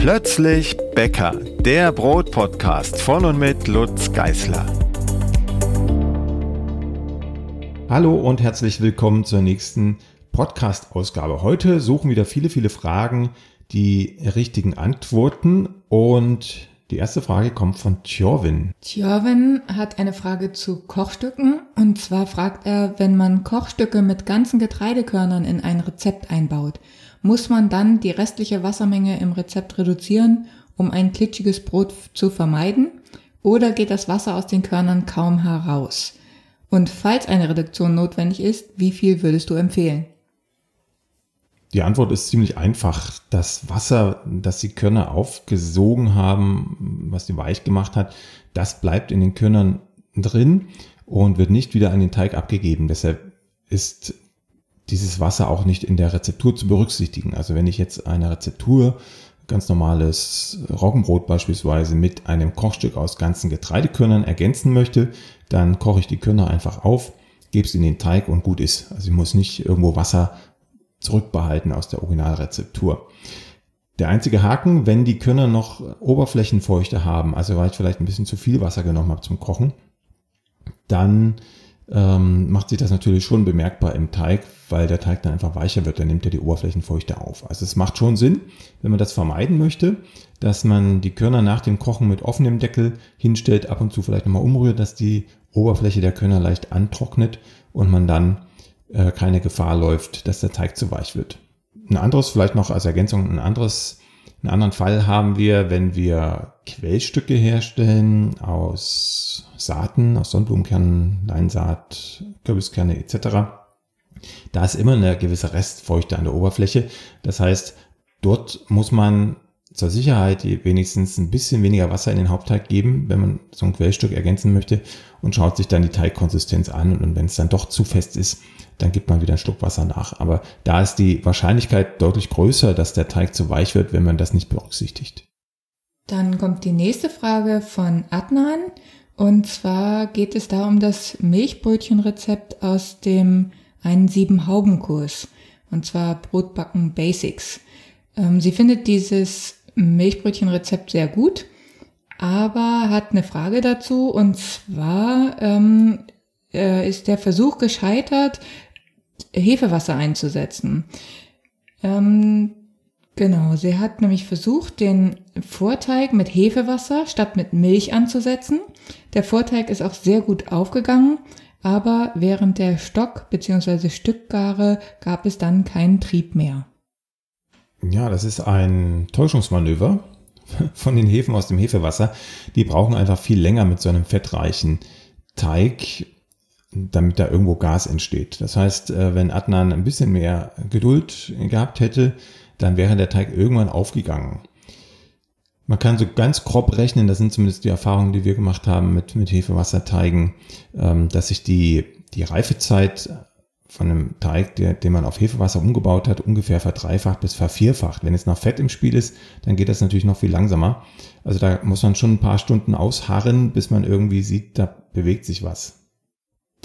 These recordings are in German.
Plötzlich Bäcker, der Brotpodcast von und mit Lutz Geißler. Hallo und herzlich willkommen zur nächsten Podcast-Ausgabe. Heute suchen wieder viele, viele Fragen die richtigen Antworten und die erste Frage kommt von Tjorvin. Tjorvin hat eine Frage zu Kochstücken und zwar fragt er, wenn man Kochstücke mit ganzen Getreidekörnern in ein Rezept einbaut, muss man dann die restliche Wassermenge im Rezept reduzieren, um ein klitschiges Brot zu vermeiden? Oder geht das Wasser aus den Körnern kaum heraus? Und falls eine Reduktion notwendig ist, wie viel würdest du empfehlen? Die Antwort ist ziemlich einfach. Das Wasser, das die Körner aufgesogen haben, was die weich gemacht hat, das bleibt in den Körnern drin und wird nicht wieder an den Teig abgegeben. Deshalb ist dieses Wasser auch nicht in der Rezeptur zu berücksichtigen. Also wenn ich jetzt eine Rezeptur, ganz normales Roggenbrot beispielsweise, mit einem Kochstück aus ganzen Getreidekörnern ergänzen möchte, dann koche ich die Körner einfach auf, gebe es in den Teig und gut ist. Also ich muss nicht irgendwo Wasser zurückbehalten aus der Originalrezeptur. Der einzige Haken, wenn die Körner noch Oberflächenfeuchte haben, also weil ich vielleicht ein bisschen zu viel Wasser genommen habe zum Kochen, dann ähm, macht sich das natürlich schon bemerkbar im Teig, weil der Teig dann einfach weicher wird, dann nimmt er die Oberflächenfeuchte auf. Also es macht schon Sinn, wenn man das vermeiden möchte, dass man die Körner nach dem Kochen mit offenem Deckel hinstellt, ab und zu vielleicht nochmal umrührt, dass die Oberfläche der Körner leicht antrocknet und man dann äh, keine Gefahr läuft, dass der Teig zu weich wird. Ein anderes, vielleicht noch als Ergänzung, ein anderes, einen anderen Fall haben wir, wenn wir Quellstücke herstellen aus Saaten, aus Sonnenblumenkernen, Leinsaat, Kürbiskerne etc. Da ist immer eine gewisse Restfeuchte an der Oberfläche. Das heißt, dort muss man zur Sicherheit wenigstens ein bisschen weniger Wasser in den Hauptteig geben, wenn man so ein Quellstück ergänzen möchte und schaut sich dann die Teigkonsistenz an und wenn es dann doch zu fest ist, dann gibt man wieder ein Stück Wasser nach. Aber da ist die Wahrscheinlichkeit deutlich größer, dass der Teig zu weich wird, wenn man das nicht berücksichtigt. Dann kommt die nächste Frage von Adnan. Und zwar geht es da um das Milchbrötchenrezept aus dem einen sieben Hauben Kurs. Und zwar Brotbacken Basics. Ähm, sie findet dieses Milchbrötchenrezept sehr gut, aber hat eine Frage dazu. Und zwar ähm, äh, ist der Versuch gescheitert, Hefewasser einzusetzen. Ähm, genau, sie hat nämlich versucht, den Vorteig mit Hefewasser statt mit Milch anzusetzen. Der Vorteig ist auch sehr gut aufgegangen, aber während der Stock- bzw. Stückgare gab es dann keinen Trieb mehr. Ja, das ist ein Täuschungsmanöver von den Hefen aus dem Hefewasser. Die brauchen einfach viel länger mit so einem fettreichen Teig damit da irgendwo Gas entsteht. Das heißt, äh, wenn Adnan ein bisschen mehr Geduld gehabt hätte, dann wäre der Teig irgendwann aufgegangen. Man kann so ganz grob rechnen, das sind zumindest die Erfahrungen, die wir gemacht haben mit, mit Hefewasserteigen, ähm, dass sich die, die Reifezeit von einem Teig, der, den man auf Hefewasser umgebaut hat, ungefähr verdreifacht bis vervierfacht. Wenn jetzt noch Fett im Spiel ist, dann geht das natürlich noch viel langsamer. Also da muss man schon ein paar Stunden ausharren, bis man irgendwie sieht, da bewegt sich was.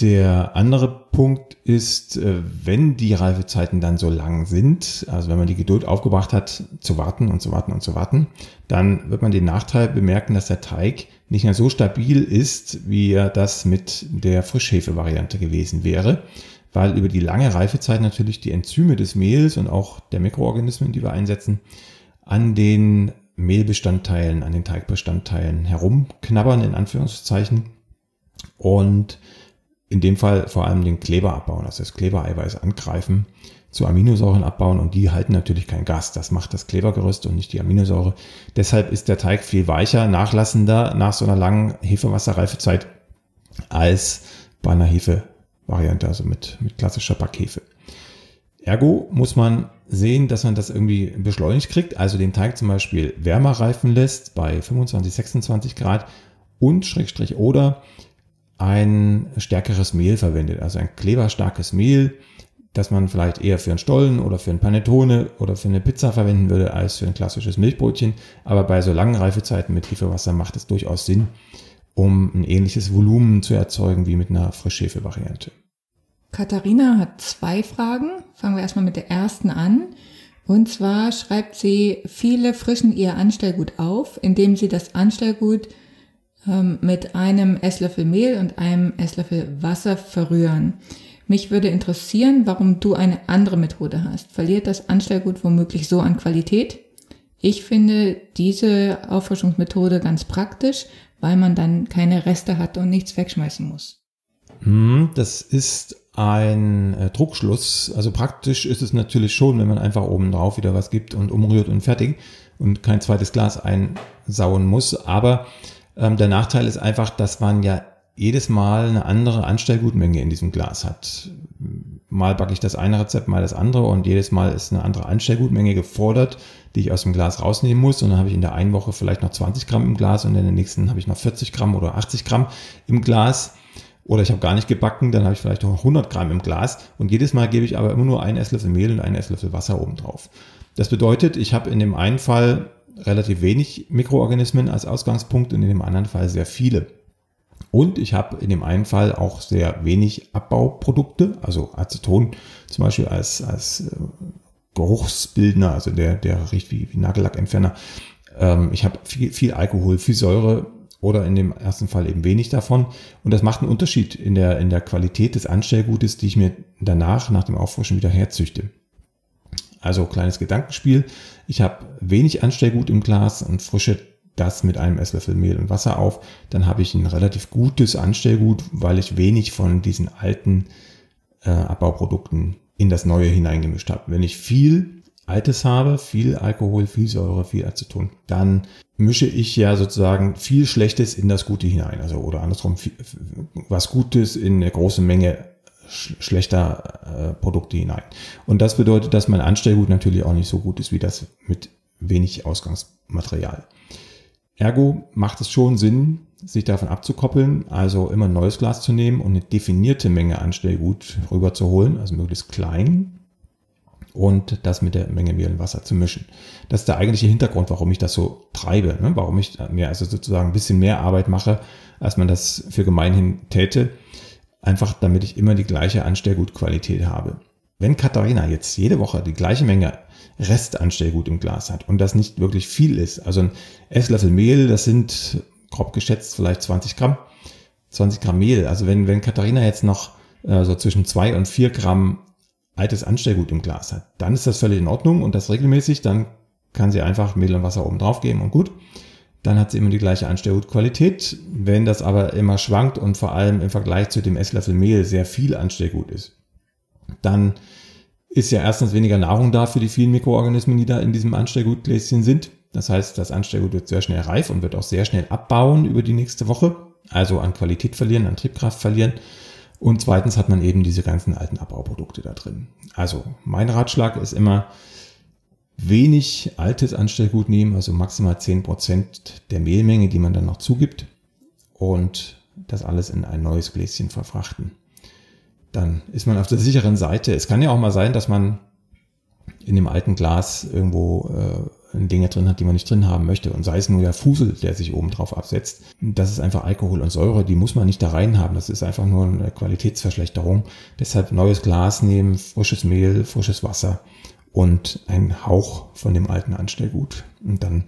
Der andere Punkt ist, äh, wenn die Reifezeiten dann so lang sind, also wenn man die Geduld aufgebracht hat, zu warten und zu warten und zu warten, dann wird man den Nachteil bemerken, dass der Teig nicht mehr so stabil ist, wie er das mit der Frischhefe-Variante gewesen wäre, weil über die lange Reifezeit natürlich die Enzyme des Mehls und auch der Mikroorganismen, die wir einsetzen, an den Mehlbestandteilen, an den Teigbestandteilen herumknabbern, in Anführungszeichen. Und in dem Fall vor allem den Kleber abbauen, also das Klebereiweiß angreifen, zu Aminosäuren abbauen und die halten natürlich kein Gas. Das macht das Klebergerüst und nicht die Aminosäure. Deshalb ist der Teig viel weicher, nachlassender nach so einer langen Hefewasserreifezeit als bei einer Hefevariante, also mit, mit klassischer Backhefe. Ergo muss man sehen, dass man das irgendwie beschleunigt kriegt, also den Teig zum Beispiel wärmer reifen lässt bei 25, 26 Grad und Schrägstrich oder ein stärkeres Mehl verwendet, also ein kleberstarkes Mehl, das man vielleicht eher für einen Stollen oder für ein Panettone oder für eine Pizza verwenden würde als für ein klassisches Milchbrötchen. Aber bei so langen Reifezeiten mit Hefewasser macht es durchaus Sinn, um ein ähnliches Volumen zu erzeugen wie mit einer Frischhefe-Variante. Katharina hat zwei Fragen. Fangen wir erstmal mit der ersten an. Und zwar schreibt sie, viele frischen ihr Anstellgut auf, indem sie das Anstellgut mit einem Esslöffel Mehl und einem Esslöffel Wasser verrühren. Mich würde interessieren, warum du eine andere Methode hast. Verliert das Anstellgut womöglich so an Qualität? Ich finde diese Auffrischungsmethode ganz praktisch, weil man dann keine Reste hat und nichts wegschmeißen muss. Hm, das ist ein äh, Druckschluss. Also praktisch ist es natürlich schon, wenn man einfach oben drauf wieder was gibt und umrührt und fertig und kein zweites Glas einsauen muss. Aber ähm, der Nachteil ist einfach, dass man ja jedes Mal eine andere Anstellgutmenge in diesem Glas hat. Mal backe ich das eine Rezept, mal das andere und jedes Mal ist eine andere Anstellgutmenge gefordert, die ich aus dem Glas rausnehmen muss. Und dann habe ich in der einen Woche vielleicht noch 20 Gramm im Glas und in der nächsten habe ich noch 40 Gramm oder 80 Gramm im Glas. Oder ich habe gar nicht gebacken, dann habe ich vielleicht noch 100 Gramm im Glas. Und jedes Mal gebe ich aber immer nur einen Esslöffel Mehl und einen Esslöffel Wasser oben drauf. Das bedeutet, ich habe in dem einen Fall relativ wenig Mikroorganismen als Ausgangspunkt und in dem anderen Fall sehr viele. Und ich habe in dem einen Fall auch sehr wenig Abbauprodukte, also Aceton zum Beispiel als, als äh, Geruchsbildner, also der, der riecht wie, wie Nagellackentferner. Ähm, ich habe viel, viel Alkohol, viel Säure oder in dem ersten Fall eben wenig davon. Und das macht einen Unterschied in der, in der Qualität des Anstellgutes, die ich mir danach, nach dem Auffrischen wieder herzüchte. Also kleines Gedankenspiel. Ich habe wenig Anstellgut im Glas und frische das mit einem Esslöffel Mehl und Wasser auf. Dann habe ich ein relativ gutes Anstellgut, weil ich wenig von diesen alten äh, Abbauprodukten in das neue hineingemischt habe. Wenn ich viel Altes habe, viel Alkohol, viel Säure, viel Aceton, dann mische ich ja sozusagen viel Schlechtes in das Gute hinein. Also oder andersrum, viel, was Gutes in eine große Menge schlechter äh, Produkte hinein. Und das bedeutet, dass mein Anstellgut natürlich auch nicht so gut ist wie das mit wenig Ausgangsmaterial. Ergo macht es schon Sinn, sich davon abzukoppeln, also immer ein neues Glas zu nehmen und eine definierte Menge Anstellgut rüberzuholen, also möglichst klein und das mit der Menge Mehl und Wasser zu mischen. Das ist der eigentliche Hintergrund, warum ich das so treibe, ne? warum ich mir also sozusagen ein bisschen mehr Arbeit mache, als man das für gemeinhin täte einfach damit ich immer die gleiche Anstellgutqualität habe. Wenn Katharina jetzt jede Woche die gleiche Menge Restanstellgut im Glas hat und das nicht wirklich viel ist, also ein Esslöffel Mehl, das sind grob geschätzt vielleicht 20 Gramm, 20 Gramm Mehl. Also wenn, wenn Katharina jetzt noch äh, so zwischen zwei und vier Gramm altes Anstellgut im Glas hat, dann ist das völlig in Ordnung und das regelmäßig, dann kann sie einfach Mehl und Wasser oben drauf geben und gut dann hat sie immer die gleiche Anstellgutqualität. Wenn das aber immer schwankt und vor allem im Vergleich zu dem Esslöffel Mehl sehr viel Anstellgut ist, dann ist ja erstens weniger Nahrung da für die vielen Mikroorganismen, die da in diesem Anstellgutgläschen sind. Das heißt, das Anstellgut wird sehr schnell reif und wird auch sehr schnell abbauen über die nächste Woche. Also an Qualität verlieren, an Triebkraft verlieren. Und zweitens hat man eben diese ganzen alten Abbauprodukte da drin. Also mein Ratschlag ist immer, wenig altes Anstellgut nehmen, also maximal zehn Prozent der Mehlmenge, die man dann noch zugibt und das alles in ein neues Gläschen verfrachten. Dann ist man auf der sicheren Seite. Es kann ja auch mal sein, dass man in dem alten Glas irgendwo äh, Dinge drin hat, die man nicht drin haben möchte. Und sei es nur der Fusel, der sich oben drauf absetzt. Das ist einfach Alkohol und Säure, die muss man nicht da rein haben. Das ist einfach nur eine Qualitätsverschlechterung. Deshalb neues Glas nehmen, frisches Mehl, frisches Wasser und ein Hauch von dem alten Anstellgut. Und dann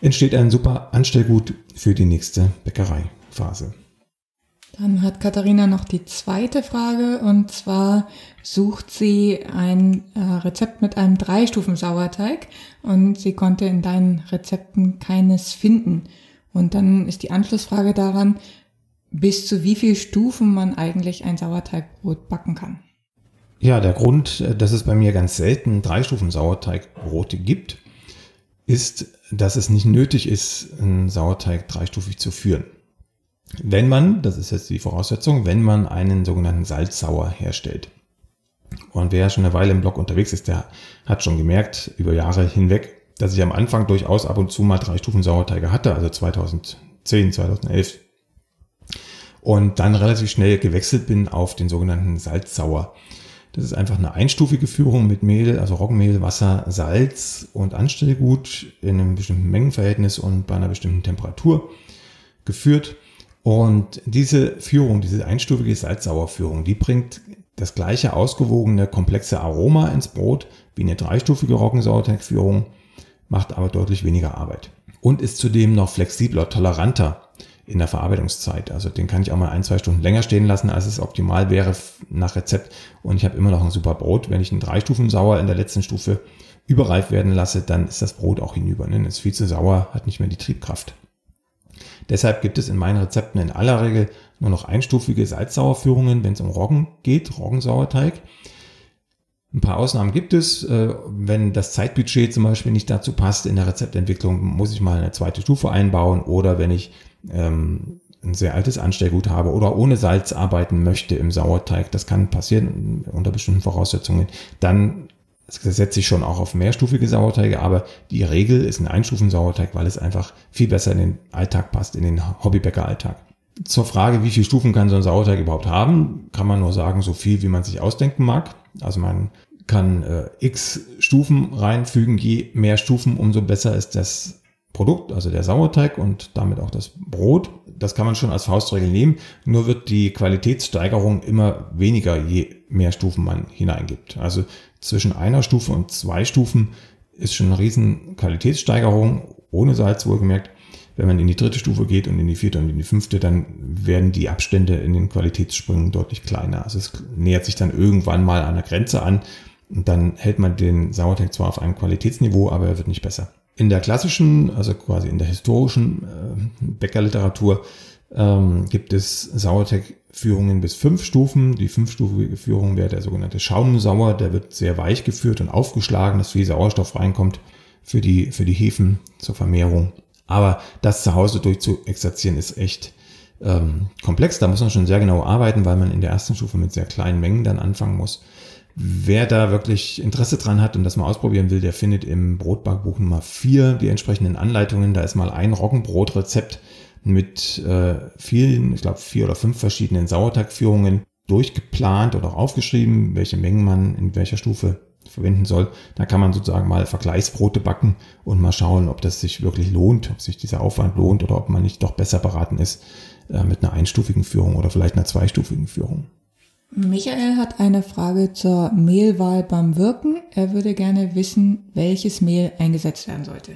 entsteht ein super Anstellgut für die nächste Bäckereiphase. Dann hat Katharina noch die zweite Frage und zwar sucht sie ein äh, Rezept mit einem Dreistufen-Sauerteig und sie konnte in deinen Rezepten keines finden. Und dann ist die Anschlussfrage daran, bis zu wie viel Stufen man eigentlich ein Sauerteigbrot backen kann. Ja, der Grund, äh, dass es bei mir ganz selten drei Stufen Sauerteigbrote gibt, ist, dass es nicht nötig ist, einen Sauerteig dreistufig zu führen. Wenn man, das ist jetzt die Voraussetzung, wenn man einen sogenannten Salzsauer herstellt. Und wer schon eine Weile im Blog unterwegs ist, der hat schon gemerkt, über Jahre hinweg, dass ich am Anfang durchaus ab und zu mal drei Stufen Sauerteige hatte, also 2010, 2011. Und dann relativ schnell gewechselt bin auf den sogenannten Salzsauer. Das ist einfach eine einstufige Führung mit Mehl, also Roggenmehl, Wasser, Salz und Anstellgut in einem bestimmten Mengenverhältnis und bei einer bestimmten Temperatur geführt. Und diese Führung, diese einstufige Salzsauerführung, die bringt das gleiche ausgewogene, komplexe Aroma ins Brot wie eine dreistufige Roggensauerteigführung, macht aber deutlich weniger Arbeit und ist zudem noch flexibler, toleranter in der Verarbeitungszeit. Also den kann ich auch mal ein, zwei Stunden länger stehen lassen, als es optimal wäre nach Rezept. Und ich habe immer noch ein super Brot. Wenn ich einen drei Stufen sauer in der letzten Stufe überreif werden lasse, dann ist das Brot auch hinüber. Ne? Ist viel zu sauer, hat nicht mehr die Triebkraft. Deshalb gibt es in meinen Rezepten in aller Regel nur noch einstufige Salzsauerführungen, wenn es um Roggen geht, Roggensauerteig. Ein paar Ausnahmen gibt es. Äh, wenn das Zeitbudget zum Beispiel nicht dazu passt in der Rezeptentwicklung, muss ich mal eine zweite Stufe einbauen oder wenn ich ähm, ein sehr altes Anstellgut habe oder ohne Salz arbeiten möchte im Sauerteig, das kann passieren unter bestimmten Voraussetzungen, dann setze ich schon auch auf mehrstufige Sauerteige, aber die Regel ist ein Einstufen-Sauerteig, weil es einfach viel besser in den Alltag passt, in den Hobbybäcker-Alltag. Zur Frage, wie viele Stufen kann so ein Sauerteig überhaupt haben, kann man nur sagen, so viel, wie man sich ausdenken mag. Also man kann äh, x Stufen reinfügen. Je mehr Stufen, umso besser ist das Produkt, also der Sauerteig und damit auch das Brot. Das kann man schon als Faustregel nehmen. Nur wird die Qualitätssteigerung immer weniger, je mehr Stufen man hineingibt. Also zwischen einer Stufe und zwei Stufen ist schon eine riesen Qualitätssteigerung, ohne Salz wohlgemerkt. Wenn man in die dritte Stufe geht und in die vierte und in die fünfte, dann werden die Abstände in den Qualitätssprüngen deutlich kleiner. Also es nähert sich dann irgendwann mal der Grenze an und dann hält man den Sauerteig zwar auf einem Qualitätsniveau, aber er wird nicht besser. In der klassischen, also quasi in der historischen äh, Bäckerliteratur ähm, gibt es Sauerteigführungen bis fünf Stufen. Die fünfstufige Führung wäre der sogenannte Schaumsauer. Der wird sehr weich geführt und aufgeschlagen, dass viel Sauerstoff reinkommt für die, für die Hefen zur Vermehrung. Aber das zu Hause durchzuexerzieren ist echt ähm, komplex. Da muss man schon sehr genau arbeiten, weil man in der ersten Stufe mit sehr kleinen Mengen dann anfangen muss. Wer da wirklich Interesse dran hat und das mal ausprobieren will, der findet im Brotbackbuch Nummer 4 die entsprechenden Anleitungen. Da ist mal ein Roggenbrotrezept mit äh, vielen, ich glaube vier oder fünf verschiedenen Sauerteigführungen durchgeplant oder auch aufgeschrieben, welche Mengen man in welcher Stufe verwenden soll. Da kann man sozusagen mal Vergleichsbrote backen und mal schauen, ob das sich wirklich lohnt, ob sich dieser Aufwand lohnt oder ob man nicht doch besser beraten ist äh, mit einer einstufigen Führung oder vielleicht einer zweistufigen Führung. Michael hat eine Frage zur Mehlwahl beim Wirken. Er würde gerne wissen, welches Mehl eingesetzt werden sollte.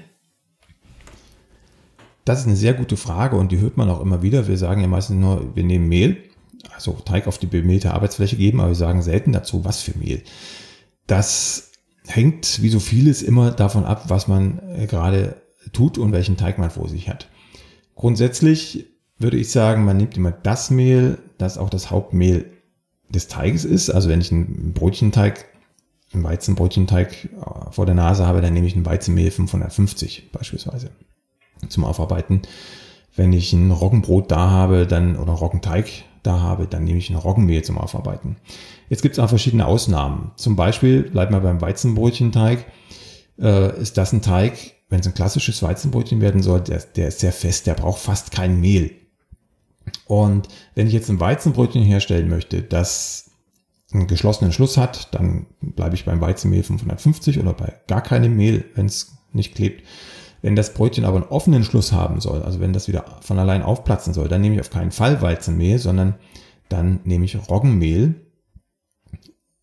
Das ist eine sehr gute Frage und die hört man auch immer wieder. Wir sagen ja meistens nur, wir nehmen Mehl, also Teig auf die bemehlte Arbeitsfläche geben, aber wir sagen selten dazu, was für Mehl. Das hängt, wie so vieles, immer davon ab, was man äh, gerade tut und welchen Teig man vor sich hat. Grundsätzlich würde ich sagen, man nimmt immer das Mehl, das auch das Hauptmehl des Teiges ist. Also wenn ich einen Brötchenteig, einen Weizenbrötchenteig äh, vor der Nase habe, dann nehme ich ein Weizenmehl 550 beispielsweise zum Aufarbeiten. Wenn ich ein Roggenbrot da habe, dann oder Roggenteig da habe, dann nehme ich ein Roggenmehl zum Aufarbeiten. Jetzt gibt es auch verschiedene Ausnahmen. Zum Beispiel, bleibt mal beim Weizenbrötchenteig, äh, ist das ein Teig, wenn es ein klassisches Weizenbrötchen werden soll, der, der ist sehr fest, der braucht fast kein Mehl. Und wenn ich jetzt ein Weizenbrötchen herstellen möchte, das einen geschlossenen Schluss hat, dann bleibe ich beim Weizenmehl 550 oder bei gar keinem Mehl, wenn es nicht klebt. Wenn das Brötchen aber einen offenen Schluss haben soll, also wenn das wieder von allein aufplatzen soll, dann nehme ich auf keinen Fall Weizenmehl, sondern dann nehme ich Roggenmehl,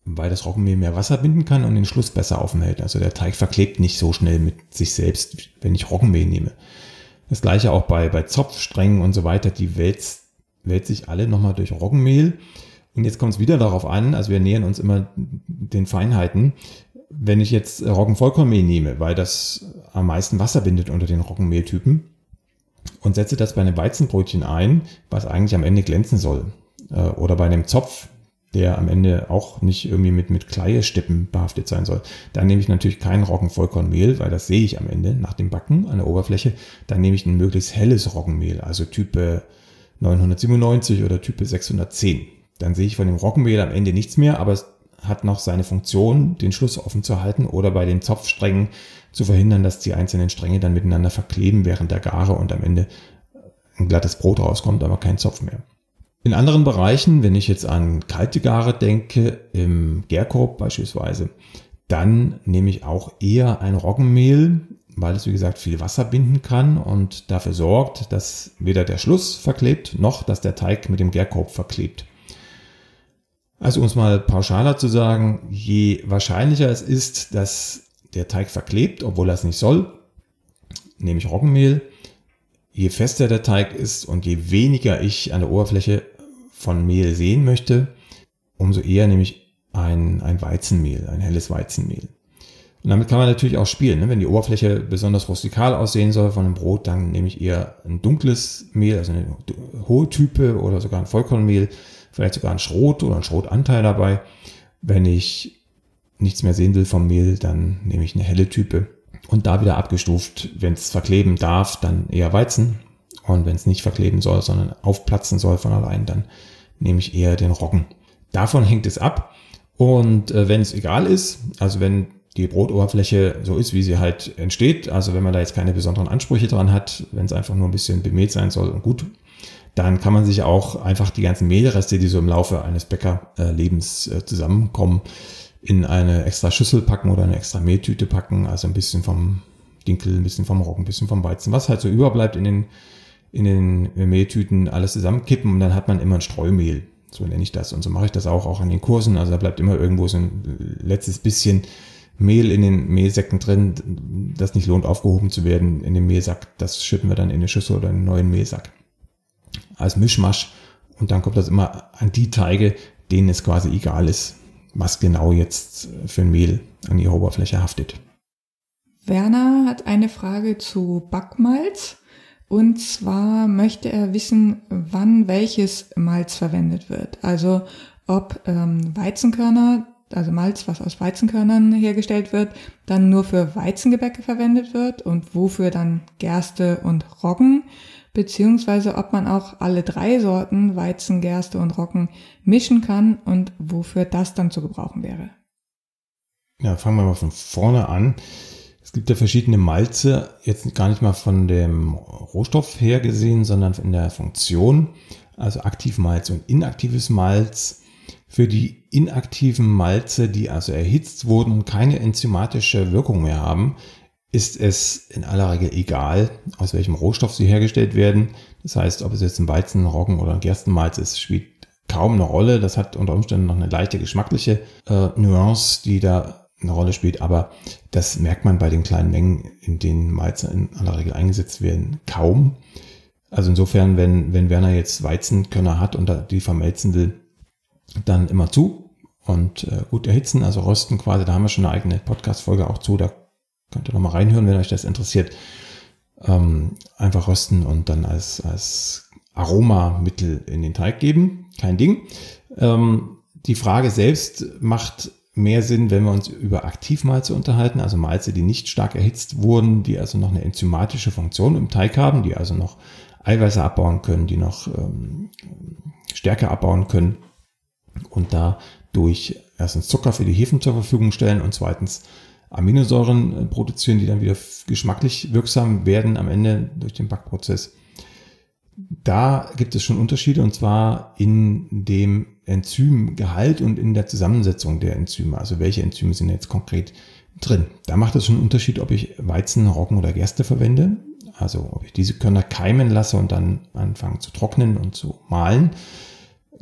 weil das Roggenmehl mehr Wasser binden kann und den Schluss besser offen hält. Also der Teig verklebt nicht so schnell mit sich selbst, wenn ich Roggenmehl nehme. Das gleiche auch bei, bei Zopfsträngen und so weiter, die wälzt, wälzt sich alle nochmal durch Roggenmehl. Und jetzt kommt es wieder darauf an, also wir nähern uns immer den Feinheiten. Wenn ich jetzt Roggenvollkornmehl nehme, weil das am meisten Wasser bindet unter den Roggenmehltypen und setze das bei einem Weizenbrötchen ein, was eigentlich am Ende glänzen soll, äh, oder bei einem Zopf, der am Ende auch nicht irgendwie mit, mit Kleiestippen behaftet sein soll. Dann nehme ich natürlich kein Roggenvollkornmehl, weil das sehe ich am Ende nach dem Backen an der Oberfläche. Dann nehme ich ein möglichst helles Roggenmehl, also Type 997 oder Type 610. Dann sehe ich von dem Roggenmehl am Ende nichts mehr, aber es hat noch seine Funktion, den Schluss offen zu halten oder bei den Zopfsträngen zu verhindern, dass die einzelnen Stränge dann miteinander verkleben während der Gare und am Ende ein glattes Brot rauskommt, aber kein Zopf mehr. In anderen Bereichen, wenn ich jetzt an kalte Gare denke, im Gärkorb beispielsweise, dann nehme ich auch eher ein Roggenmehl, weil es wie gesagt viel Wasser binden kann und dafür sorgt, dass weder der Schluss verklebt, noch dass der Teig mit dem Gärkorb verklebt. Also um es mal pauschaler zu sagen, je wahrscheinlicher es ist, dass der Teig verklebt, obwohl er es nicht soll, nehme ich Roggenmehl. Je fester der Teig ist und je weniger ich an der Oberfläche von Mehl sehen möchte, umso eher nehme ich ein, ein Weizenmehl, ein helles Weizenmehl. Und damit kann man natürlich auch spielen. Ne? Wenn die Oberfläche besonders rustikal aussehen soll von einem Brot, dann nehme ich eher ein dunkles Mehl, also eine hohe Type oder sogar ein Vollkornmehl, vielleicht sogar ein Schrot oder ein Schrotanteil dabei. Wenn ich nichts mehr sehen will vom Mehl, dann nehme ich eine helle Type. Und da wieder abgestuft, wenn es verkleben darf, dann eher Weizen. Und wenn es nicht verkleben soll, sondern aufplatzen soll von allein, dann nehme ich eher den Roggen. Davon hängt es ab. Und äh, wenn es egal ist, also wenn die Brotoberfläche so ist, wie sie halt entsteht. Also wenn man da jetzt keine besonderen Ansprüche dran hat, wenn es einfach nur ein bisschen bemehlt sein soll und gut, dann kann man sich auch einfach die ganzen Mehlreste, die so im Laufe eines Bäckerlebens äh, zusammenkommen, in eine extra Schüssel packen oder eine extra Mehltüte packen. Also ein bisschen vom Dinkel, ein bisschen vom Roggen, ein bisschen vom Weizen, was halt so überbleibt in den, in den Mehltüten, alles zusammenkippen und dann hat man immer ein Streumehl. So nenne ich das. Und so mache ich das auch, auch an den Kursen. Also da bleibt immer irgendwo so ein letztes bisschen Mehl in den Mehlsäcken drin, das nicht lohnt aufgehoben zu werden in den Mehlsack. Das schütten wir dann in eine Schüssel oder in einen neuen Mehlsack. Als Mischmasch. Und dann kommt das immer an die Teige, denen es quasi egal ist, was genau jetzt für ein Mehl an ihrer Oberfläche haftet. Werner hat eine Frage zu Backmalz. Und zwar möchte er wissen, wann welches Malz verwendet wird. Also ob ähm, Weizenkörner also Malz, was aus Weizenkörnern hergestellt wird, dann nur für Weizengebäcke verwendet wird und wofür dann Gerste und Roggen, beziehungsweise ob man auch alle drei Sorten Weizen, Gerste und Roggen mischen kann und wofür das dann zu gebrauchen wäre. Ja, fangen wir mal von vorne an. Es gibt ja verschiedene Malze, jetzt gar nicht mal von dem Rohstoff her gesehen, sondern in der Funktion. Also Aktivmalz und inaktives Malz. Für die inaktiven Malze, die also erhitzt wurden und keine enzymatische Wirkung mehr haben, ist es in aller Regel egal, aus welchem Rohstoff sie hergestellt werden. Das heißt, ob es jetzt ein Weizen, Roggen oder ein Gerstenmalz ist, spielt kaum eine Rolle. Das hat unter Umständen noch eine leichte geschmackliche äh, Nuance, die da eine Rolle spielt, aber das merkt man bei den kleinen Mengen, in denen Malze in aller Regel eingesetzt werden, kaum. Also insofern, wenn, wenn Werner jetzt Weizenkörner hat und die vermelzen will, dann immer zu und äh, gut erhitzen, also rösten quasi. Da haben wir schon eine eigene Podcast-Folge auch zu. Da könnt ihr nochmal reinhören, wenn euch das interessiert. Ähm, einfach rösten und dann als, als Aromamittel in den Teig geben. Kein Ding. Ähm, die Frage selbst macht mehr Sinn, wenn wir uns über Aktivmalze unterhalten, also Malze, die nicht stark erhitzt wurden, die also noch eine enzymatische Funktion im Teig haben, die also noch Eiweiße abbauen können, die noch ähm, Stärke abbauen können und dadurch erstens Zucker für die Hefen zur Verfügung stellen und zweitens Aminosäuren äh, produzieren, die dann wieder geschmacklich wirksam werden am Ende durch den Backprozess. Da gibt es schon Unterschiede und zwar in dem Enzymgehalt und in der Zusammensetzung der Enzyme. Also welche Enzyme sind jetzt konkret drin? Da macht es schon einen Unterschied, ob ich Weizen, Roggen oder Gerste verwende. Also ob ich diese Körner keimen lasse und dann anfangen zu trocknen und zu mahlen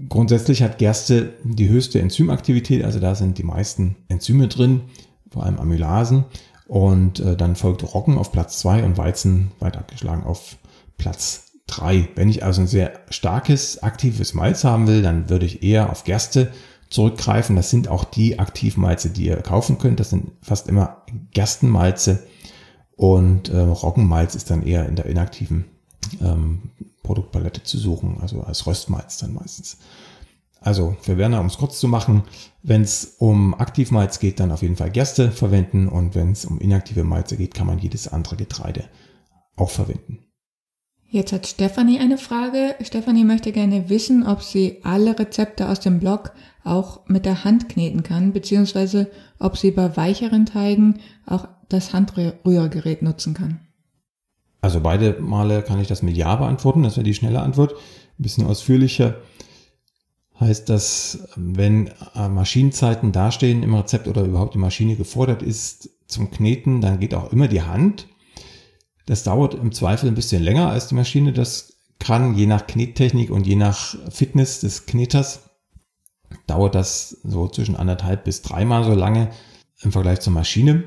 Grundsätzlich hat Gerste die höchste Enzymaktivität, also da sind die meisten Enzyme drin, vor allem Amylasen. Und äh, dann folgt Roggen auf Platz zwei und Weizen weit abgeschlagen auf Platz drei. Wenn ich also ein sehr starkes, aktives Malz haben will, dann würde ich eher auf Gerste zurückgreifen. Das sind auch die Aktivmalze, die ihr kaufen könnt. Das sind fast immer Gerstenmalze. Und äh, Roggenmalz ist dann eher in der inaktiven ähm, Produktpalette zu suchen, also als Röstmalz dann meistens. Also für Werner, um es kurz zu machen, wenn es um Aktivmalz geht, dann auf jeden Fall Gerste verwenden und wenn es um inaktive Malze geht, kann man jedes andere Getreide auch verwenden. Jetzt hat Stefanie eine Frage. Stefanie möchte gerne wissen, ob sie alle Rezepte aus dem Blog auch mit der Hand kneten kann, beziehungsweise ob sie bei weicheren Teigen auch das Handrührgerät nutzen kann. Also beide Male kann ich das mit Ja beantworten, das wäre die schnelle Antwort. Ein bisschen ausführlicher heißt das, wenn äh, Maschinenzeiten dastehen im Rezept oder überhaupt die Maschine gefordert ist zum Kneten, dann geht auch immer die Hand. Das dauert im Zweifel ein bisschen länger als die Maschine das kann, je nach Knettechnik und je nach Fitness des Kneters. dauert das so zwischen anderthalb bis dreimal so lange im Vergleich zur Maschine.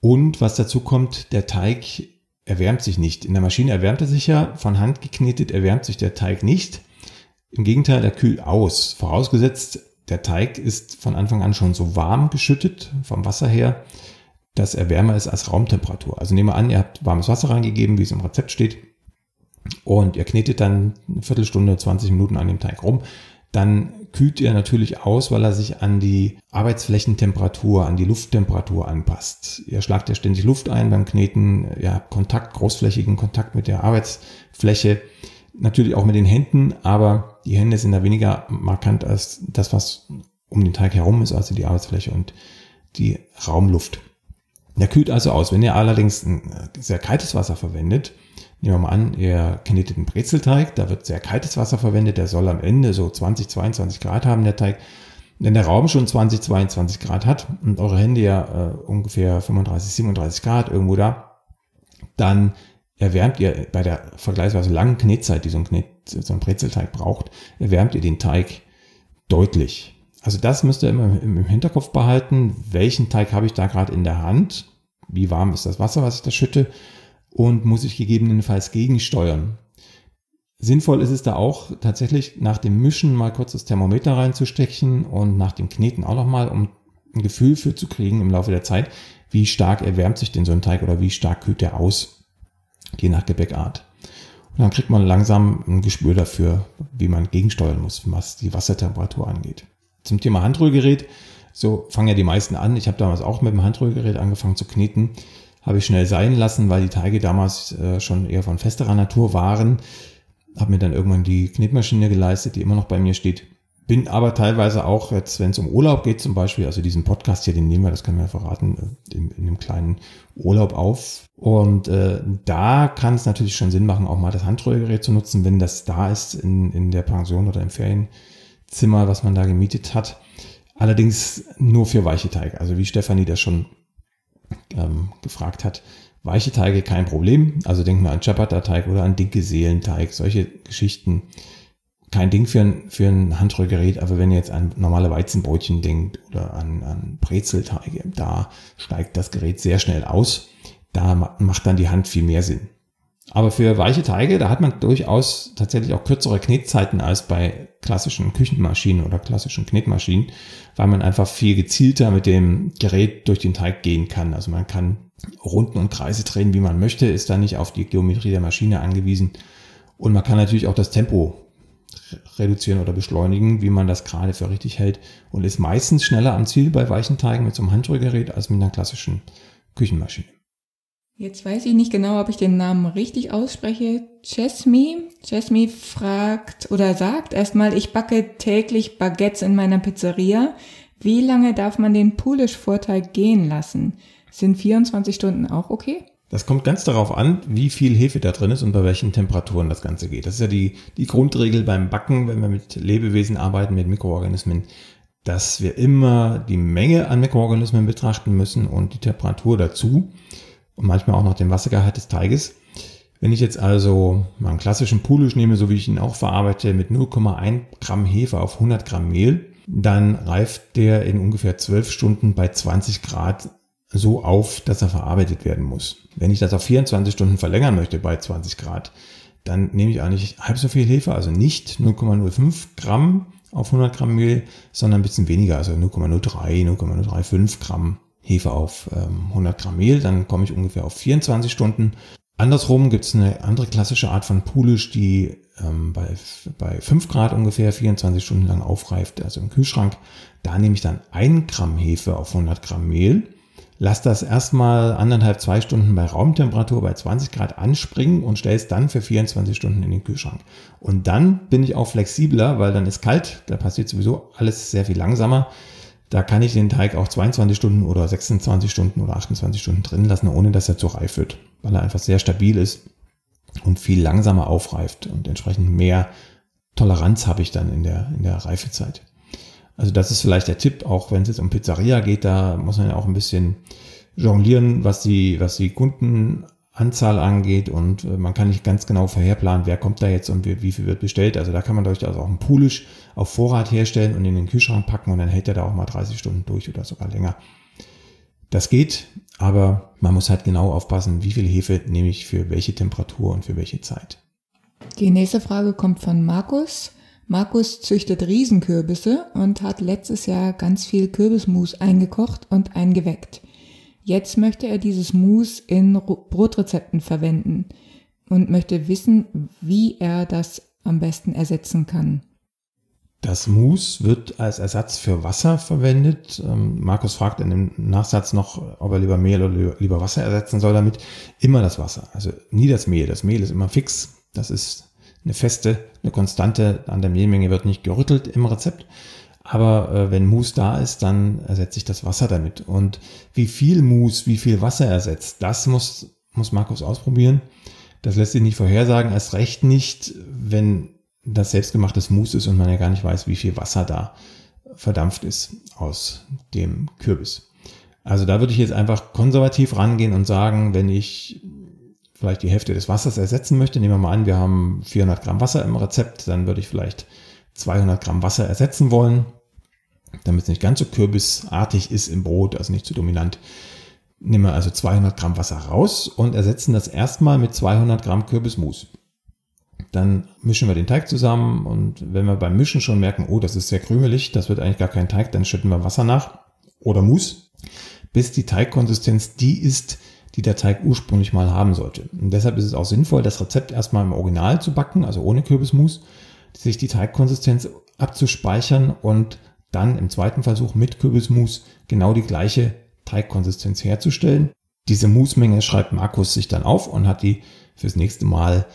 Und was dazu kommt, der Teig erwärmt sich nicht. In der Maschine erwärmt er sich ja, von Hand geknetet erwärmt sich der Teig nicht. Im Gegenteil, er kühlt aus. Vorausgesetzt, der Teig ist von Anfang an schon so warm geschüttet vom Wasser her, dass er wärmer ist als Raumtemperatur. Also nehmen wir an, ihr habt warmes Wasser reingegeben, wie es im Rezept steht, und ihr knetet dann eine Viertelstunde, 20 Minuten an dem Teig rum. Dann kühlt er natürlich aus, weil er sich an die Arbeitsflächentemperatur, an die Lufttemperatur anpasst. Ihr schlagt ja ständig Luft ein beim Kneten, ihr habt Kontakt, großflächigen Kontakt mit der Arbeitsfläche, natürlich auch mit den Händen, aber die Hände sind da weniger markant als das, was um den Teig herum ist, also die Arbeitsfläche und die Raumluft. Der kühlt also aus. Wenn ihr allerdings ein sehr kaltes Wasser verwendet, nehmen wir mal an, ihr knetet einen Brezelteig, da wird sehr kaltes Wasser verwendet, der soll am Ende so 20, 22 Grad haben, der Teig. Wenn der Raum schon 20, 22 Grad hat und eure Hände ja äh, ungefähr 35, 37 Grad irgendwo da, dann erwärmt ihr bei der vergleichsweise langen Knetzeit, die so ein, Knet, so ein Brezelteig braucht, erwärmt ihr den Teig deutlich. Also das müsst ihr immer im Hinterkopf behalten. Welchen Teig habe ich da gerade in der Hand? Wie warm ist das Wasser, was ich da schütte? Und muss ich gegebenenfalls gegensteuern? Sinnvoll ist es da auch tatsächlich nach dem Mischen mal kurz das Thermometer reinzustechen und nach dem Kneten auch nochmal, um ein Gefühl für zu kriegen im Laufe der Zeit, wie stark erwärmt sich denn so ein Teig oder wie stark kühlt der aus, je nach Gebäckart. Und dann kriegt man langsam ein Gespür dafür, wie man gegensteuern muss, was die Wassertemperatur angeht. Zum Thema Handrührgerät, so fangen ja die meisten an. Ich habe damals auch mit dem Handrührgerät angefangen zu kneten. Habe ich schnell sein lassen, weil die Teige damals äh, schon eher von festerer Natur waren. Habe mir dann irgendwann die Knetmaschine geleistet, die immer noch bei mir steht. Bin aber teilweise auch jetzt, wenn es um Urlaub geht zum Beispiel, also diesen Podcast hier, den nehmen wir, das können wir verraten, äh, in, in einem kleinen Urlaub auf. Und äh, da kann es natürlich schon Sinn machen, auch mal das Handrührgerät zu nutzen, wenn das da ist in, in der Pension oder im Ferien Zimmer, was man da gemietet hat. Allerdings nur für weiche Teige. Also wie Stefanie das schon ähm, gefragt hat, weiche Teige kein Problem. Also denken wir an Ciabatta-Teig oder an dicke Seelenteig, solche Geschichten. Kein Ding für ein, für ein Handrührgerät, aber wenn ihr jetzt an normale Weizenbrötchen denkt oder an, an Brezelteige, da steigt das Gerät sehr schnell aus. Da macht dann die Hand viel mehr Sinn. Aber für weiche Teige, da hat man durchaus tatsächlich auch kürzere Knetzeiten als bei klassischen Küchenmaschinen oder klassischen Knetmaschinen, weil man einfach viel gezielter mit dem Gerät durch den Teig gehen kann. Also man kann Runden und Kreise drehen, wie man möchte, ist da nicht auf die Geometrie der Maschine angewiesen. Und man kann natürlich auch das Tempo reduzieren oder beschleunigen, wie man das gerade für richtig hält und ist meistens schneller am Ziel bei weichen Teigen mit so einem Handrührgerät als mit einer klassischen Küchenmaschine. Jetzt weiß ich nicht genau, ob ich den Namen richtig ausspreche. Chesme. Chesme fragt oder sagt erstmal, ich backe täglich Baguettes in meiner Pizzeria. Wie lange darf man den Polish-Vorteig gehen lassen? Sind 24 Stunden auch okay? Das kommt ganz darauf an, wie viel Hefe da drin ist und bei welchen Temperaturen das Ganze geht. Das ist ja die, die Grundregel beim Backen, wenn wir mit Lebewesen arbeiten, mit Mikroorganismen, dass wir immer die Menge an Mikroorganismen betrachten müssen und die Temperatur dazu und manchmal auch noch den Wassergehalt des Teiges. Wenn ich jetzt also mal einen klassischen Pulisch nehme, so wie ich ihn auch verarbeite, mit 0,1 Gramm Hefe auf 100 Gramm Mehl, dann reift der in ungefähr 12 Stunden bei 20 Grad so auf, dass er verarbeitet werden muss. Wenn ich das auf 24 Stunden verlängern möchte bei 20 Grad, dann nehme ich eigentlich halb so viel Hefe, also nicht 0,05 Gramm auf 100 Gramm Mehl, sondern ein bisschen weniger, also 0,03, 0,035 Gramm Hefe auf ähm, 100 Gramm Mehl, dann komme ich ungefähr auf 24 Stunden. Andersrum gibt es eine andere klassische Art von Pulisch, die ähm, bei, bei 5 Grad ungefähr 24 Stunden lang aufreift, also im Kühlschrank. Da nehme ich dann 1 Gramm Hefe auf 100 Gramm Mehl, lasse das erstmal anderthalb, zwei Stunden bei Raumtemperatur bei 20 Grad anspringen und stelle es dann für 24 Stunden in den Kühlschrank. Und dann bin ich auch flexibler, weil dann ist kalt, da passiert sowieso alles sehr viel langsamer. Da kann ich den Teig auch 22 Stunden oder 26 Stunden oder 28 Stunden drin lassen, ohne dass er zu reif wird, weil er einfach sehr stabil ist und viel langsamer aufreift und entsprechend mehr Toleranz habe ich dann in der, in der Reifezeit. Also das ist vielleicht der Tipp, auch wenn es jetzt um Pizzeria geht, da muss man ja auch ein bisschen jonglieren, was die, was die Kunden Anzahl angeht und äh, man kann nicht ganz genau vorherplanen, wer kommt da jetzt und wie, wie viel wird bestellt. Also da kann man durchaus auch einen Poolish auf Vorrat herstellen und in den Kühlschrank packen und dann hält er da auch mal 30 Stunden durch oder sogar länger. Das geht, aber man muss halt genau aufpassen, wie viel Hefe nehme ich für welche Temperatur und für welche Zeit. Die nächste Frage kommt von Markus. Markus züchtet Riesenkürbisse und hat letztes Jahr ganz viel Kürbismus eingekocht und eingeweckt. Jetzt möchte er dieses Mus in Brotrezepten verwenden und möchte wissen, wie er das am besten ersetzen kann. Das Mus wird als Ersatz für Wasser verwendet. Ähm, Markus fragt in dem Nachsatz noch, ob er lieber Mehl oder lieber Wasser ersetzen soll damit. Immer das Wasser, also nie das Mehl. Das Mehl ist immer fix. Das ist eine feste, eine Konstante. An der Mehlmenge wird nicht gerüttelt im Rezept. Aber äh, wenn Mousse da ist, dann ersetze ich das Wasser damit. Und wie viel Mousse, wie viel Wasser ersetzt, das muss, muss Markus ausprobieren. Das lässt sich nicht vorhersagen, erst recht nicht, wenn das selbstgemachtes Mousse ist und man ja gar nicht weiß, wie viel Wasser da verdampft ist aus dem Kürbis. Also da würde ich jetzt einfach konservativ rangehen und sagen, wenn ich vielleicht die Hälfte des Wassers ersetzen möchte, nehmen wir mal an, wir haben 400 Gramm Wasser im Rezept, dann würde ich vielleicht 200 Gramm Wasser ersetzen wollen, damit es nicht ganz so kürbisartig ist im Brot, also nicht zu dominant. Nehmen wir also 200 Gramm Wasser raus und ersetzen das erstmal mit 200 Gramm Kürbismus. Dann mischen wir den Teig zusammen und wenn wir beim Mischen schon merken, oh, das ist sehr krümelig, das wird eigentlich gar kein Teig, dann schütten wir Wasser nach oder Mus, bis die Teigkonsistenz die ist, die der Teig ursprünglich mal haben sollte. Und deshalb ist es auch sinnvoll, das Rezept erstmal im Original zu backen, also ohne Kürbismus sich die Teigkonsistenz abzuspeichern und dann im zweiten Versuch mit Kürbismus genau die gleiche Teigkonsistenz herzustellen. Diese Musmenge schreibt Markus sich dann auf und hat die fürs nächste Mal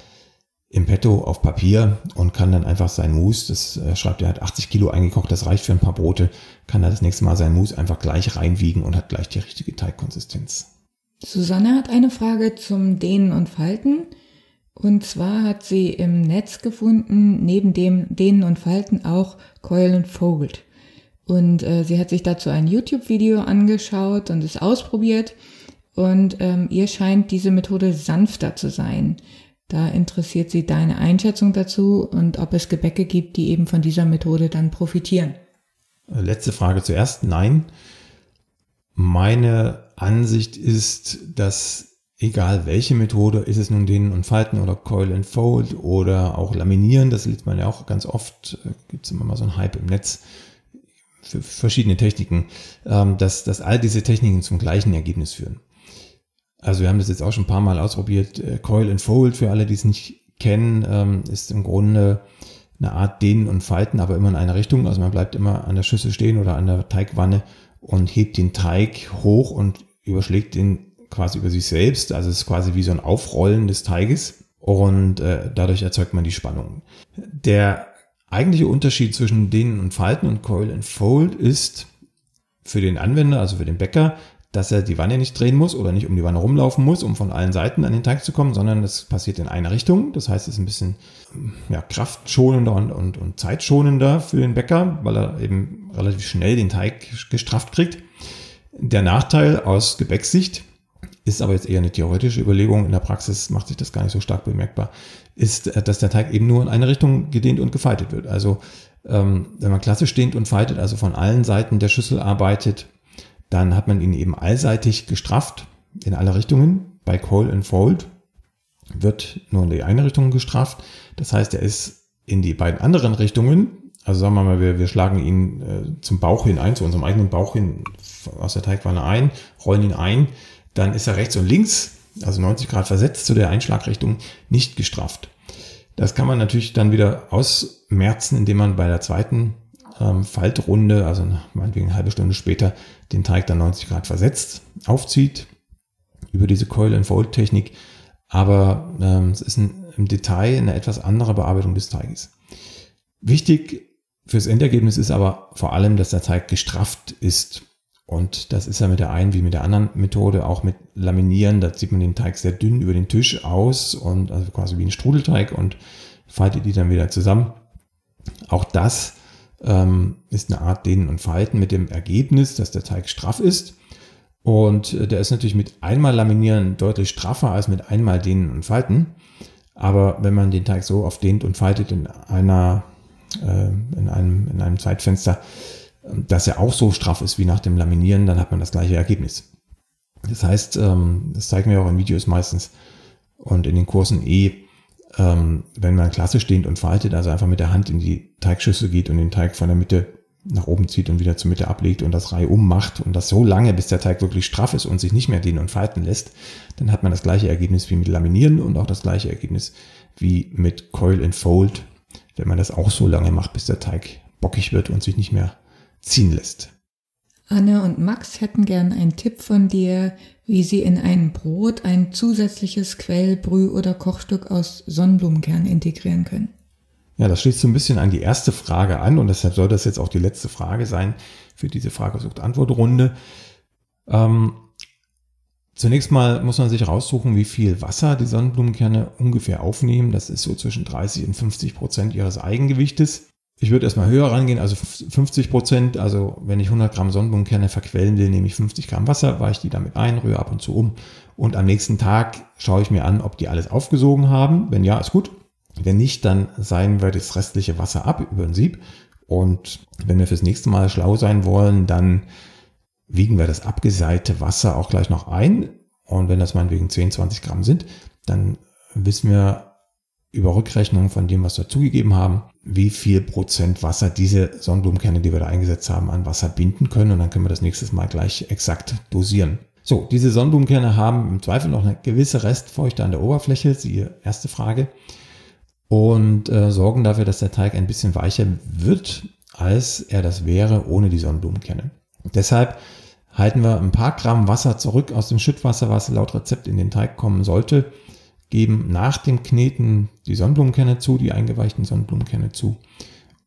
im Petto auf Papier und kann dann einfach sein Mus, das äh, schreibt er, hat 80 Kilo eingekocht, das reicht für ein paar Brote, kann er das nächste Mal sein Mus einfach gleich reinwiegen und hat gleich die richtige Teigkonsistenz. Susanne hat eine Frage zum Dehnen und Falten. Und zwar hat sie im Netz gefunden, neben dem Dehnen und Falten auch Coil and Fold. Und äh, sie hat sich dazu ein YouTube-Video angeschaut und es ausprobiert. Und ähm, ihr scheint diese Methode sanfter zu sein. Da interessiert sie deine Einschätzung dazu und ob es Gebäcke gibt, die eben von dieser Methode dann profitieren. Letzte Frage zuerst. Nein. Meine Ansicht ist, dass egal welche Methode, ist es nun Dehnen und Falten oder Coil and Fold oder auch Laminieren, das liest man ja auch ganz oft, äh, gibt es immer mal so einen Hype im Netz für verschiedene Techniken, ähm, dass, dass all diese Techniken zum gleichen Ergebnis führen. Also wir haben das jetzt auch schon ein paar Mal ausprobiert. Äh, Coil and Fold, für alle, die es nicht kennen, ähm, ist im Grunde eine Art Dehnen und Falten, aber immer in eine Richtung. Also man bleibt immer an der Schüssel stehen oder an der Teigwanne und hebt den Teig hoch und überschlägt den quasi über sich selbst. Also es ist quasi wie so ein Aufrollen des Teiges und äh, dadurch erzeugt man die Spannung. Der eigentliche Unterschied zwischen Dehnen und Falten und Coil and Fold ist für den Anwender, also für den Bäcker, dass er die Wanne nicht drehen muss oder nicht um die Wanne rumlaufen muss, um von allen Seiten an den Teig zu kommen, sondern das passiert in eine Richtung. Das heißt, es ist ein bisschen ja, kraftschonender und, und, und zeitschonender für den Bäcker, weil er eben relativ schnell den Teig gestrafft kriegt. Der Nachteil aus Gebäcksicht ist aber jetzt eher eine theoretische Überlegung, in der Praxis macht sich das gar nicht so stark bemerkbar, ist, äh, dass der Teig eben nur in eine Richtung gedehnt und gefaltet wird. Also ähm, wenn man klassisch dehnt und faltet, also von allen Seiten der Schüssel arbeitet, dann hat man ihn eben allseitig gestrafft in alle Richtungen. Bei Coil and Fold wird nur in die eine Richtung gestrafft. Das heißt, er ist in die beiden anderen Richtungen, also sagen wir mal, wir, wir schlagen ihn äh, zum Bauch hin ein, zu unserem eigenen Bauch hin aus der Teigwanne ein, rollen ihn ein, dann ist er rechts und links, also 90 Grad versetzt zu der Einschlagrichtung, nicht gestrafft. Das kann man natürlich dann wieder ausmerzen, indem man bei der zweiten ähm, Faltrunde, also meinetwegen eine halbe Stunde später, den Teig dann 90 Grad versetzt, aufzieht über diese Coil-and-Fold-Technik. Aber ähm, es ist ein, im Detail eine etwas andere Bearbeitung des Teiges. Wichtig fürs Endergebnis ist aber vor allem, dass der Teig gestrafft ist. Und das ist ja mit der einen wie mit der anderen Methode, auch mit Laminieren, da zieht man den Teig sehr dünn über den Tisch aus und also quasi wie ein Strudelteig und faltet die dann wieder zusammen. Auch das ähm, ist eine Art Dehnen und Falten mit dem Ergebnis, dass der Teig straff ist Und äh, der ist natürlich mit einmal laminieren deutlich straffer als mit einmal dehnen und falten. Aber wenn man den Teig so oft dehnt und faltet in einer, äh, in einem, in einem Zeitfenster, dass er auch so straff ist wie nach dem Laminieren, dann hat man das gleiche Ergebnis. Das heißt, ähm, das zeigen wir auch in Videos meistens und in den Kursen eh, ähm, wenn man klassisch dehnt und faltet, also einfach mit der Hand in die Teigschüssel geht und den Teig von der Mitte nach oben zieht und wieder zur Mitte ablegt und das Reihe ummacht und das so lange, bis der Teig wirklich straff ist und sich nicht mehr dehnen und falten lässt, dann hat man das gleiche Ergebnis wie mit Laminieren und auch das gleiche Ergebnis wie mit Coil and Fold, wenn man das auch so lange macht, bis der Teig bockig wird und sich nicht mehr ziehen lässt. Anne und Max hätten gern einen Tipp von dir, wie sie in ein Brot ein zusätzliches Quell-, Brüh- oder Kochstück aus Sonnenblumenkern integrieren können. Ja, das schließt so ein bisschen an die erste Frage an und deshalb soll das jetzt auch die letzte Frage sein für diese Frage-Sucht-Antwort-Runde. Ähm, zunächst mal muss man sich raussuchen, wie viel Wasser die Sonnenblumenkerne ungefähr aufnehmen. Das ist so zwischen 30 und 50 Prozent ihres Eigengewichtes. Ich würde erstmal höher rangehen, also 50 Prozent. Also wenn ich 100 Gramm Sonnenblumenkerne verquellen will, nehme ich 50 Gramm Wasser, weiche die damit ein, rühre ab und zu um. Und am nächsten Tag schaue ich mir an, ob die alles aufgesogen haben. Wenn ja, ist gut. Wenn nicht, dann seien wir das restliche Wasser ab über ein Sieb. Und wenn wir fürs nächste Mal schlau sein wollen, dann wiegen wir das abgeseite Wasser auch gleich noch ein. Und wenn das meinetwegen 10, 20 Gramm sind, dann wissen wir über Rückrechnung von dem, was wir zugegeben haben, wie viel Prozent Wasser diese Sonnenblumenkerne, die wir da eingesetzt haben, an Wasser binden können. Und dann können wir das nächstes Mal gleich exakt dosieren. So, diese Sonnenblumenkerne haben im Zweifel noch eine gewisse Restfeuchte an der Oberfläche, siehe erste Frage, und äh, sorgen dafür, dass der Teig ein bisschen weicher wird, als er das wäre ohne die Sonnenblumenkerne. Deshalb halten wir ein paar Gramm Wasser zurück aus dem Schüttwasser, was laut Rezept in den Teig kommen sollte, geben nach dem Kneten die Sonnenblumenkerne zu, die eingeweichten Sonnenblumenkerne zu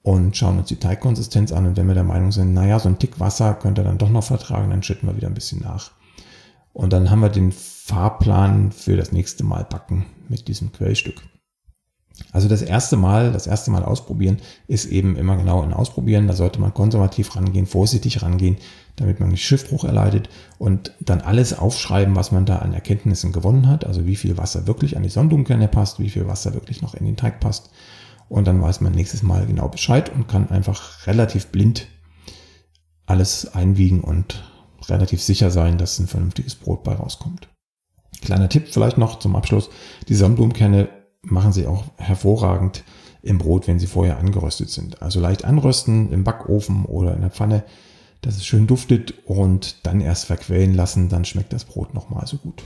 und schauen uns die Teigkonsistenz an. Und wenn wir der Meinung sind, naja, so ein Tick Wasser könnte dann doch noch vertragen, dann schütten wir wieder ein bisschen nach. Und dann haben wir den Fahrplan für das nächste Mal backen mit diesem Quellstück. Also das erste Mal, das erste Mal ausprobieren ist eben immer genau ein Ausprobieren. Da sollte man konservativ rangehen, vorsichtig rangehen, damit man nicht Schiffbruch erleidet und dann alles aufschreiben, was man da an Erkenntnissen gewonnen hat. Also wie viel Wasser wirklich an die Sonnenblumenkerne passt, wie viel Wasser wirklich noch in den Teig passt. Und dann weiß man nächstes Mal genau Bescheid und kann einfach relativ blind alles einwiegen und relativ sicher sein, dass ein vernünftiges Brot bei rauskommt. Kleiner Tipp vielleicht noch zum Abschluss. Die Sonnenblumenkerne machen sie auch hervorragend im Brot, wenn sie vorher angeröstet sind. Also leicht anrösten im Backofen oder in der Pfanne, dass es schön duftet und dann erst verquellen lassen, dann schmeckt das Brot nochmal so gut.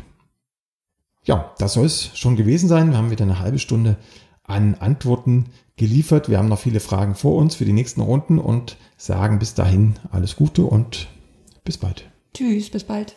Ja, das soll es schon gewesen sein. Wir haben wieder eine halbe Stunde an Antworten geliefert. Wir haben noch viele Fragen vor uns für die nächsten Runden und sagen bis dahin alles Gute und bis bald. Tschüss, bis bald.